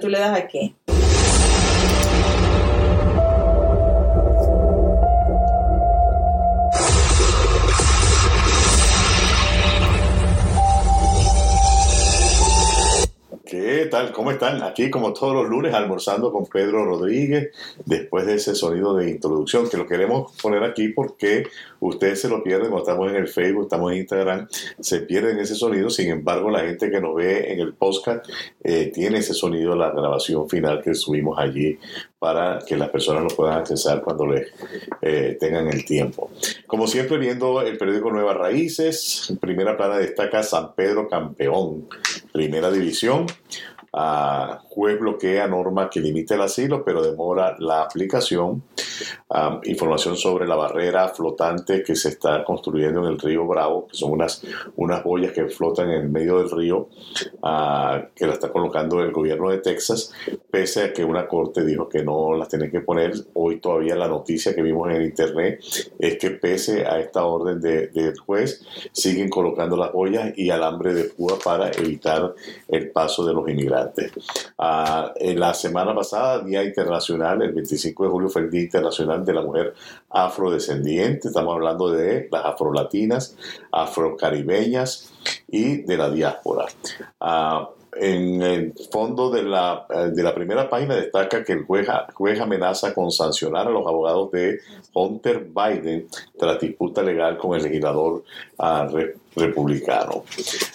Tú le das aquí. ¿Qué tal? ¿Cómo están? Aquí como todos los lunes almorzando con Pedro Rodríguez después de ese sonido de introducción que lo queremos poner aquí porque ustedes se lo pierden cuando estamos en el Facebook, estamos en Instagram, se pierden ese sonido, sin embargo la gente que nos ve en el podcast eh, tiene ese sonido, la grabación final que subimos allí para que las personas lo puedan accesar cuando les eh, tengan el tiempo. Como siempre viendo el periódico Nuevas Raíces, primera plana destaca San Pedro Campeón, primera división. Uh, juez bloquea norma que limita el asilo, pero demora la aplicación. información sobre la barrera flotante que se está construyendo en el río Bravo, que son unas, unas boyas que flotan en el medio del río, ah, que la está colocando el gobierno de Texas, pese a que una corte dijo que no las tienen que poner. Hoy todavía la noticia que vimos en internet es que pese a esta orden del de juez, siguen colocando las boyas y alambre de púa para evitar el paso de los inmigrantes. Ah, en la semana pasada, Día Internacional, el 25 de julio fue el Día Internacional de la Mujer Afrodescendiente. Estamos hablando de las afrolatinas, afrocaribeñas y de la diáspora. Uh, en el fondo de la, eh, de la primera página destaca que el juez, juez, amenaza con sancionar a los abogados de Hunter Biden tras disputa legal con el legislador uh, republicano.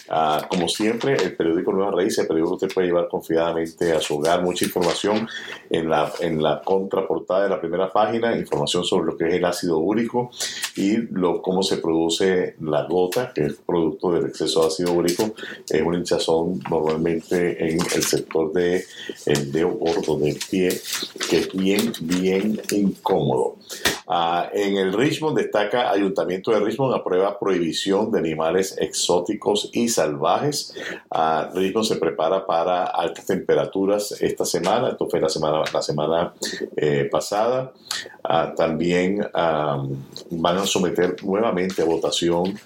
Ah, como siempre, el periódico Nueva Raíz, el periódico que usted puede llevar confiadamente a su hogar, mucha información en la, en la contraportada de la primera página, información sobre lo que es el ácido úrico y lo, cómo se produce la gota, que es producto del exceso de ácido úrico, es un hinchazón normalmente en el sector del el dedo gordo del pie, que es bien, bien incómodo. Ah, en el Richmond destaca Ayuntamiento de Richmond aprueba prohibición de animales exóticos y salvajes. Uh, Richmond se prepara para altas temperaturas esta semana, esto fue la semana, la semana eh, pasada. Ah, también van a someter nuevamente a votación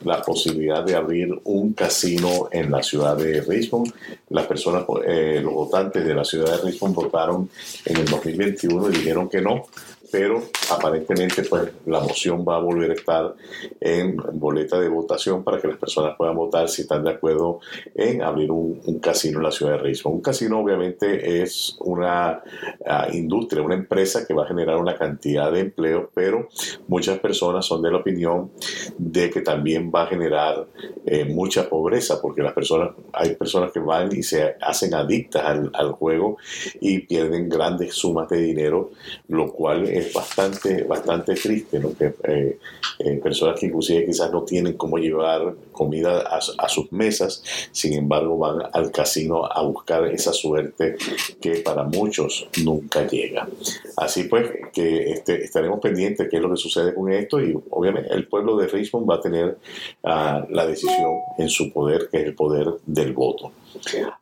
la posibilidad de abrir un casino en la ciudad de Richmond. Las personas, eh, los votantes de la ciudad de Richmond votaron en el 2021 y dijeron que no pero aparentemente pues la moción va a volver a estar en boleta de votación para que las personas puedan votar si están de acuerdo en abrir un, casino en la ciudad de Richmond. Un casino obviamente es una uh, industria, una empresa que va a generar una cantidad de empleo, pero muchas personas son de la opinión de que también va a generar eh, mucha pobreza porque las personas, hay personas que van y se hacen adictas al, al juego y pierden grandes sumas de dinero, lo cual es bastante, bastante triste, ¿no? Que eh, eh, personas que inclusive quizás no tienen cómo llevar comida a, sus mesas, sin embargo van al casino a buscar esa suerte que para muchos nunca llega. Así pues, que este, estaremos pendientes de qué es lo que sucede con esto y obviamente el pueblo de Richmond va a tener ah, la decisión en su poder, que es el poder del voto.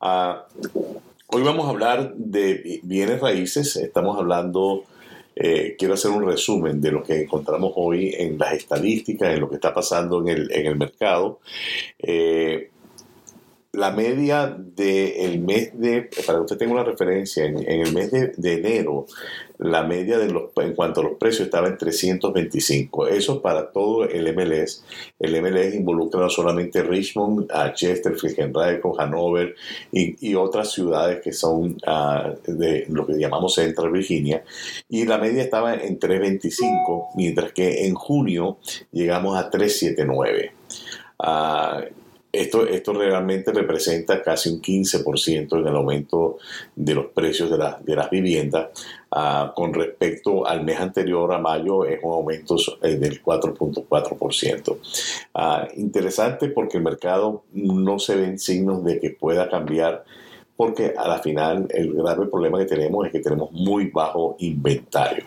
Ah, hoy vamos a hablar de bienes raíces, estamos hablando eh, quiero hacer un resumen de lo que encontramos hoy en las estadísticas, en lo que está pasando en el, en el mercado. Eh, la media del mes de, para que usted tenga una referencia, en, el mes de, enero, la media de los, en cuanto a los precios estaba en 325. Eso para todo el MLS. El MLS involucra no solamente Richmond, a Chester, con Hanover y, otras ciudades que son uh, de lo que llamamos Central Virginia. Y la media estaba en 325, mientras que en junio llegamos a 379. Uh, esto, esto realmente representa casi un 15% en el aumento de los precios de, de las viviendas. Uh, con respecto al mes anterior, a mayo, es un aumento eh, del 4.4%. Uh, ah, interesante porque el mercado no se ven signos de que pueda cambiar porque a la final el grave problema que tenemos es que tenemos muy bajo inventario.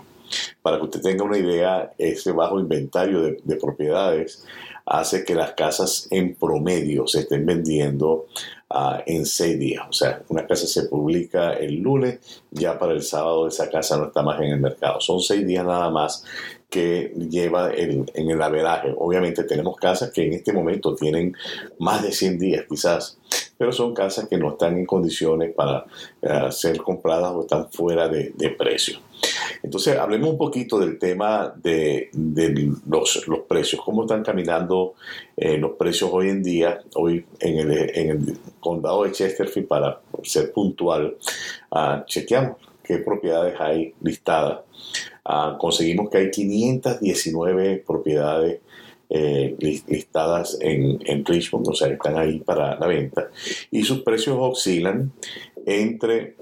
Para que usted tenga una idea, ese bajo inventario de propiedades hace que las casas en promedio se estén vendiendo uh, en seis días. O sea, una casa se publica el lunes, ya para el sábado esa casa no está más en el mercado. Son seis días nada más que lleva en el averaje. Obviamente tenemos casas que en este momento tienen más de 100 días quizás, pero son casas que no están en condiciones para eh, ser compradas o están fuera de, precio. Entonces, hablemos un poquito del tema de, los, precios, cómo están caminando eh, los precios hoy en día, hoy en el, condado de Chesterfield, para ser puntual, uh, chequeamos qué propiedades hay listadas. Ah, conseguimos que hay 519 propiedades eh, listadas en, Richmond, o sea, están ahí para la venta, y sus precios oscilan entre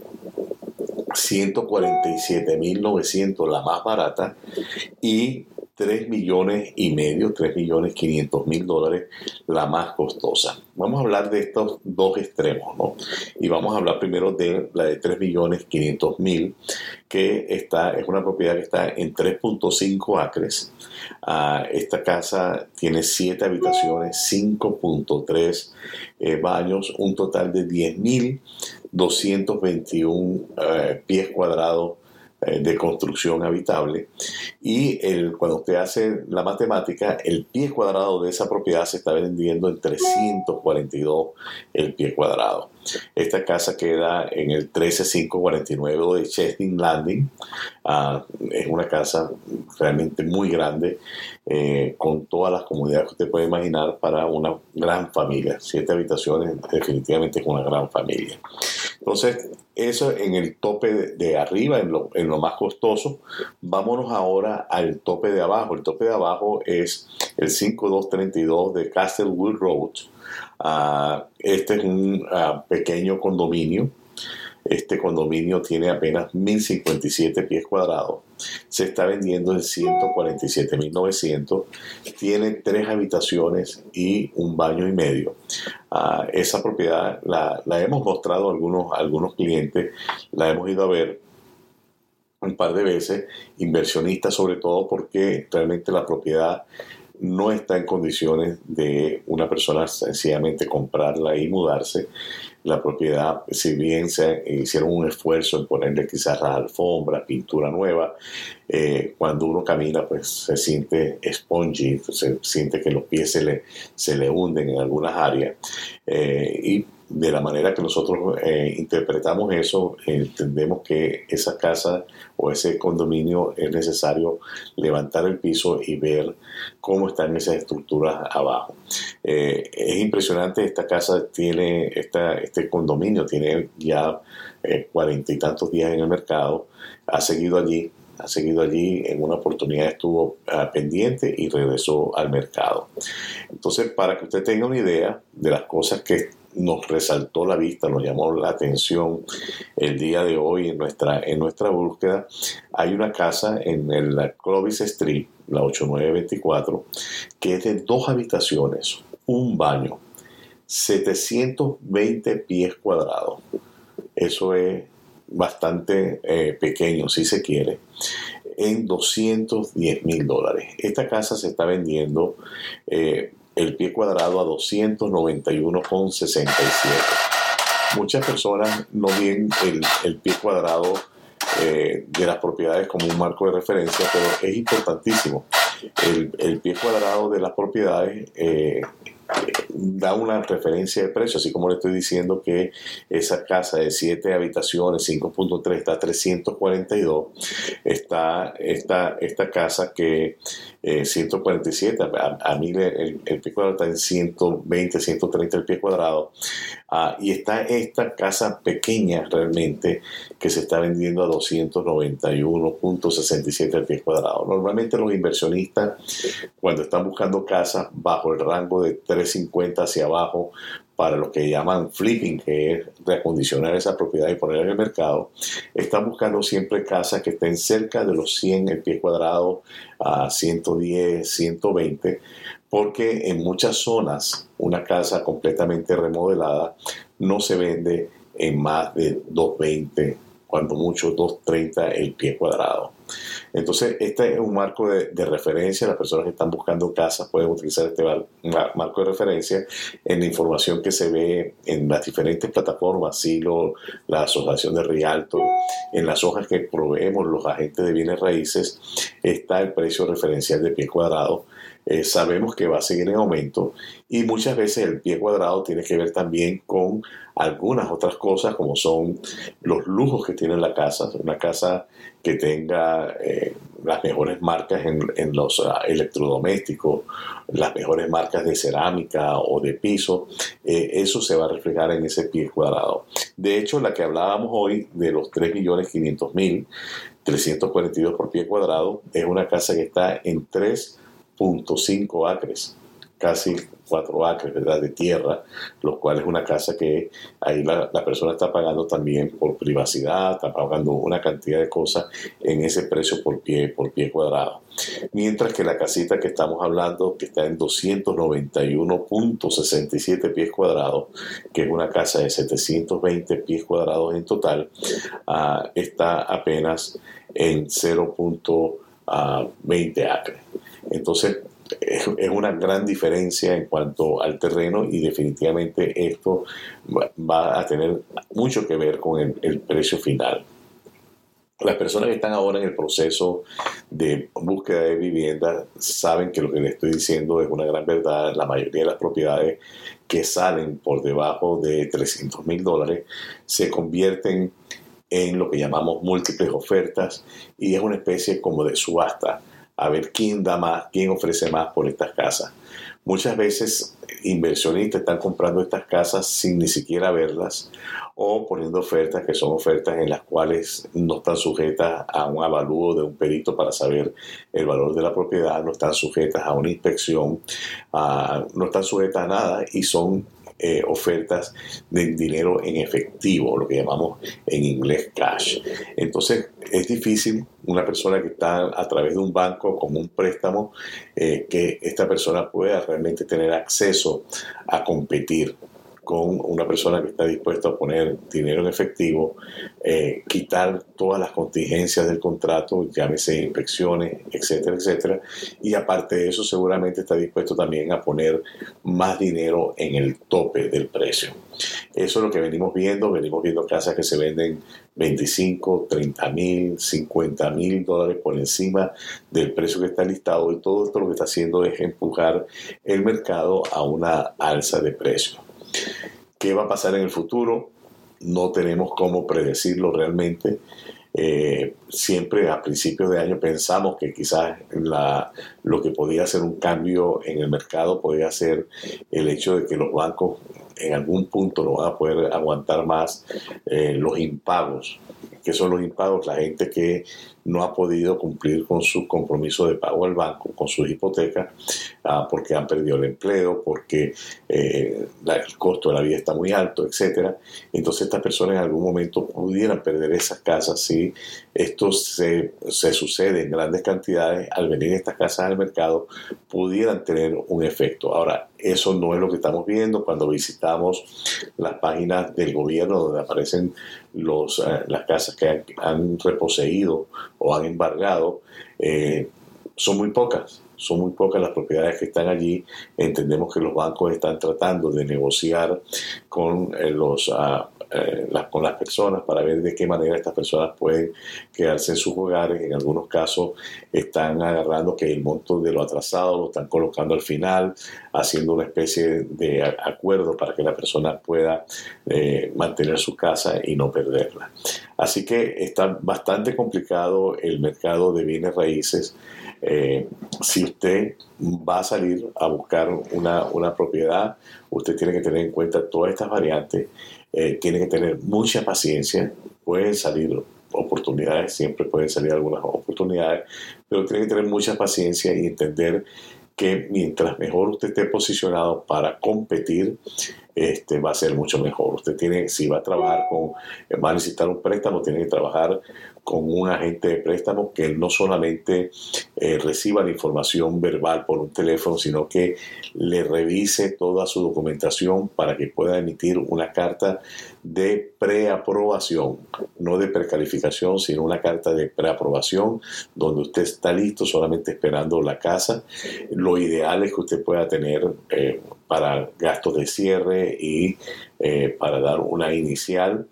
147.900 la más barata y 3 millones y medio, 3 millones 500 mil dólares, la más costosa. Vamos a hablar de estos dos extremos, ¿no? Y vamos a hablar primero de la de 3 millones 500 mil, que está, es una propiedad que está en 3.5 acres. Ah, esta casa tiene 7 habitaciones, 5.3 eh, baños, un total de 10.221 eh, pies cuadrados de construcción habitable y el, cuando usted hace la matemática, el pie cuadrado de esa propiedad se está vendiendo en 342 el pie cuadrado. Esta casa queda en el 13549 de Chesting Landing. Ah, es una casa realmente muy grande, eh, con todas las comodidades que usted puede imaginar para una gran familia. Siete habitaciones, definitivamente es una gran familia. Entonces, eso en el tope de, arriba, en lo, en lo, más costoso. Vámonos ahora al tope de abajo. El tope de abajo es el 5232 de Castlewood Road. Ah, este es un ah, pequeño condominio este condominio tiene apenas 1.057 pies cuadrados. Se está vendiendo en 147.900. Tiene tres habitaciones y un baño y medio. Ah, esa propiedad la, hemos mostrado a algunos, algunos clientes, la hemos ido a ver un par de veces, inversionistas sobre todo porque realmente la propiedad no está en condiciones de una persona sencillamente comprarla y mudarse la propiedad, si bien se hicieron un esfuerzo en ponerle quizás la alfombra, pintura nueva, eh, cuando uno camina pues se siente spongy, se siente que los pies se le, se le hunden en algunas áreas. Eh, de la manera que nosotros eh, interpretamos eso, entendemos que esa casa o ese condominio es necesario levantar el piso y ver cómo están esas estructuras abajo. Eh, es impresionante, esta casa tiene, esta, este condominio tiene ya eh, cuarenta y tantos días en el mercado, ha seguido allí, ha seguido allí, en una oportunidad estuvo ah, pendiente y regresó al mercado. Entonces, para que usted tenga una idea de las cosas que nos resaltó la vista, nos llamó la atención el día de hoy en nuestra, en nuestra búsqueda. Hay una casa en la Clovis Street, la 8924, que es de dos habitaciones, un baño, 720 pies cuadrados. Eso es bastante eh, pequeño, si se quiere, en 210 mil dólares. Esta casa se está vendiendo eh, el pie cuadrado a 291,67. Muchas personas no ven el, pie cuadrado eh, de las propiedades como un marco de referencia, pero es importantísimo. El, pie cuadrado de las propiedades da una referencia de precio, así como le estoy diciendo que esa casa de 7 habitaciones, 5.3 está a 342, está esta, esta casa que 147, eh, a, mí el, pie cuadrado está en 120, 130 el pie cuadrado, ah, y está esta casa pequeña realmente que se está vendiendo a 291.67 el pie cuadrado. Normalmente los inversionistas cuando están buscando casas bajo el rango de 350 hacia abajo para lo que llaman flipping, que es reacondicionar esa propiedad y ponerla en el mercado, están buscando siempre casas que estén cerca de los 100 el pie cuadrado a 110, 120, porque en muchas zonas una casa completamente remodelada no se vende en más de 220 cuando mucho 2.30 el pie cuadrado. Entonces, este es un marco de, referencia. Las personas que están buscando casas pueden utilizar este marco de referencia en la información que se ve en las diferentes plataformas, Silo, la Asociación de Rialto, en las hojas que proveemos los agentes de bienes raíces, está el precio referencial de pie cuadrado. Eh, sabemos que va a seguir en aumento y muchas veces el pie cuadrado tiene que ver también con algunas otras cosas como son los lujos que tiene la casa, una casa que tenga eh, las mejores marcas en, los ah, electrodomésticos, las mejores marcas de cerámica o de piso, eh, eso se va a reflejar en ese pie cuadrado. De hecho, la que hablábamos hoy de los 3.500.000, 342 por pie cuadrado, es una casa que está en 3.5 acres casi cuatro acres ¿verdad? de tierra, lo cual es una casa que ahí la, persona está pagando también por privacidad, está pagando una cantidad de cosas en ese precio por pie, por pie cuadrado. Mientras que la casita que estamos hablando, que está en 291.67 pies cuadrados, que es una casa de 720 pies cuadrados en total, ah, está apenas en 0.20 ah, acres. Entonces, es, una gran diferencia en cuanto al terreno y definitivamente esto va a tener mucho que ver con el, precio final. Las personas que están ahora en el proceso de búsqueda de vivienda saben que lo que les estoy diciendo es una gran verdad. La mayoría de las propiedades que salen por debajo de 300 mil dólares se convierten en lo que llamamos múltiples ofertas y es una especie como de subasta a ver quién da más, quién ofrece más por estas casas. Muchas veces inversionistas están comprando estas casas sin ni siquiera verlas o poniendo ofertas que son ofertas en las cuales no están sujetas a un avalúo de un perito para saber el valor de la propiedad, no están sujetas a una inspección, no están sujetas a nada y son eh, ofertas de dinero en efectivo, lo que llamamos en inglés cash. Entonces es difícil una persona que está a través de un banco como un préstamo, eh, que esta persona pueda realmente tener acceso a competir con una persona que está dispuesta a poner dinero en efectivo, eh, quitar todas las contingencias del contrato, llámese inspecciones, etcétera, etcétera. Y aparte de eso, seguramente está dispuesto también a poner más dinero en el tope del precio. Eso es lo que venimos viendo. Venimos viendo casas que se venden 25, 30 mil, 50 mil dólares por encima del precio que está listado. Y todo esto lo que está haciendo es empujar el mercado a una alza de precio. ¿Qué va a pasar en el futuro? No tenemos cómo predecirlo realmente. Eh, siempre a principios de año pensamos que quizás lo que podía ser un cambio en el mercado podía ser el hecho de que los bancos en algún punto no van a poder aguantar más eh, los impagos. ¿Qué son los impagos? La gente que no ha podido cumplir con su compromiso de pago al banco, con sus hipotecas, ah, porque han perdido el empleo, porque eh, el costo de la vida está muy alto, etc. Entonces estas personas en algún momento pudieran perder esas casas si esto se, se sucede en grandes cantidades, al venir estas casas al mercado, pudieran tener un efecto. Ahora, eso no es lo que estamos viendo cuando visitamos las páginas del gobierno donde aparecen los, eh, las casas que han, reposeído o han embargado. Eh, son muy pocas, son muy pocas las propiedades que están allí. Entendemos que los bancos están tratando de negociar con eh, los ah, eh, con las personas para ver de qué manera estas personas pueden quedarse en sus hogares. En algunos casos están agarrando que el monto de lo atrasado lo están colocando al final, haciendo una especie de acuerdo para que la persona pueda eh, mantener su casa y no perderla. Así que está bastante complicado el mercado de bienes raíces. Eh, si usted va a salir a buscar una, una propiedad, usted tiene que tener en cuenta todas estas variantes. Eh, tiene que tener mucha paciencia, pueden salir oportunidades, siempre pueden salir algunas oportunidades, pero tiene que tener mucha paciencia y entender que mientras mejor usted esté posicionado para competir, este, va a ser mucho mejor. Usted tiene, si va a trabajar con, va a necesitar un préstamo, tiene que trabajar con un agente de préstamo que no solamente eh, reciba la información verbal por un teléfono, sino que le revise toda su documentación para que pueda emitir una carta de preaprobación, no de precalificación, sino una carta de preaprobación donde usted está listo solamente esperando la casa. Lo ideal es que usted pueda tener eh, para gastos de cierre y eh, para dar una inicial.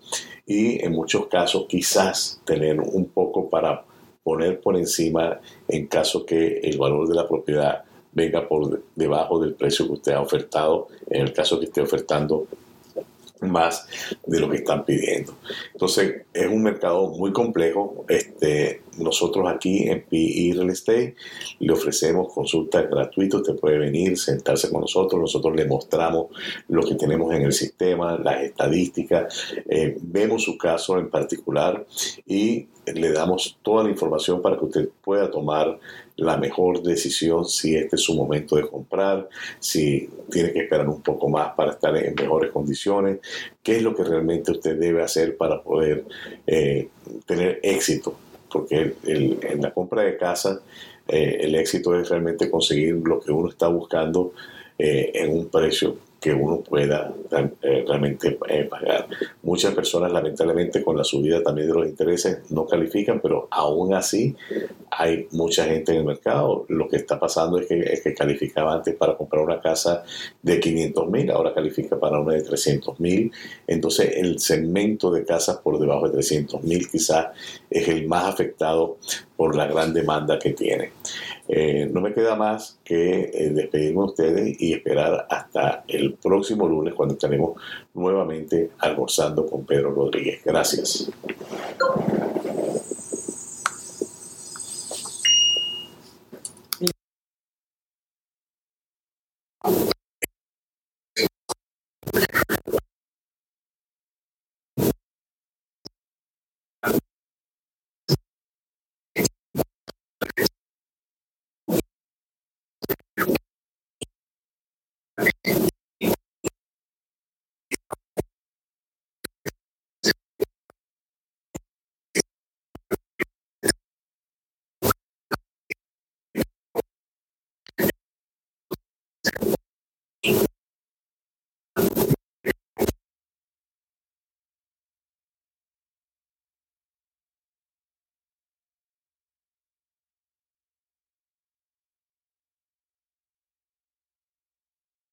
Y en muchos casos quizás tener un poco para poner por encima en caso que el valor de la propiedad venga por debajo del precio que usted ha ofertado, en el caso que esté ofertando más de lo que están pidiendo. Entonces, es un mercado muy complejo. Este, nosotros aquí en PE Real Estate le ofrecemos consultas gratuitas. Usted puede venir, sentarse con nosotros. Nosotros le mostramos lo que tenemos en el sistema, las estadísticas. Eh, vemos su caso en particular y le damos toda la información para que usted pueda tomar la mejor decisión si este es su momento de comprar, si tiene que esperar un poco más para estar en mejores condiciones, qué es lo que realmente usted debe hacer para poder eh, tener éxito, porque en la compra de casa eh, el éxito es realmente conseguir lo que uno está buscando eh, en un precio que uno pueda eh, realmente eh, pagar. Muchas personas lamentablemente con la subida también de los intereses no califican, pero aún así hay mucha gente en el mercado. Lo que está pasando es que, es que calificaba antes para comprar una casa de 500 mil, ahora califica para una de 300 mil. Entonces el segmento de casas por debajo de 300 mil quizás es el más afectado por la gran demanda que tiene. Eh, no me queda más que eh, despedirme de ustedes y esperar hasta el próximo lunes cuando estaremos nuevamente almorzando con Pedro Rodríguez. Gracias.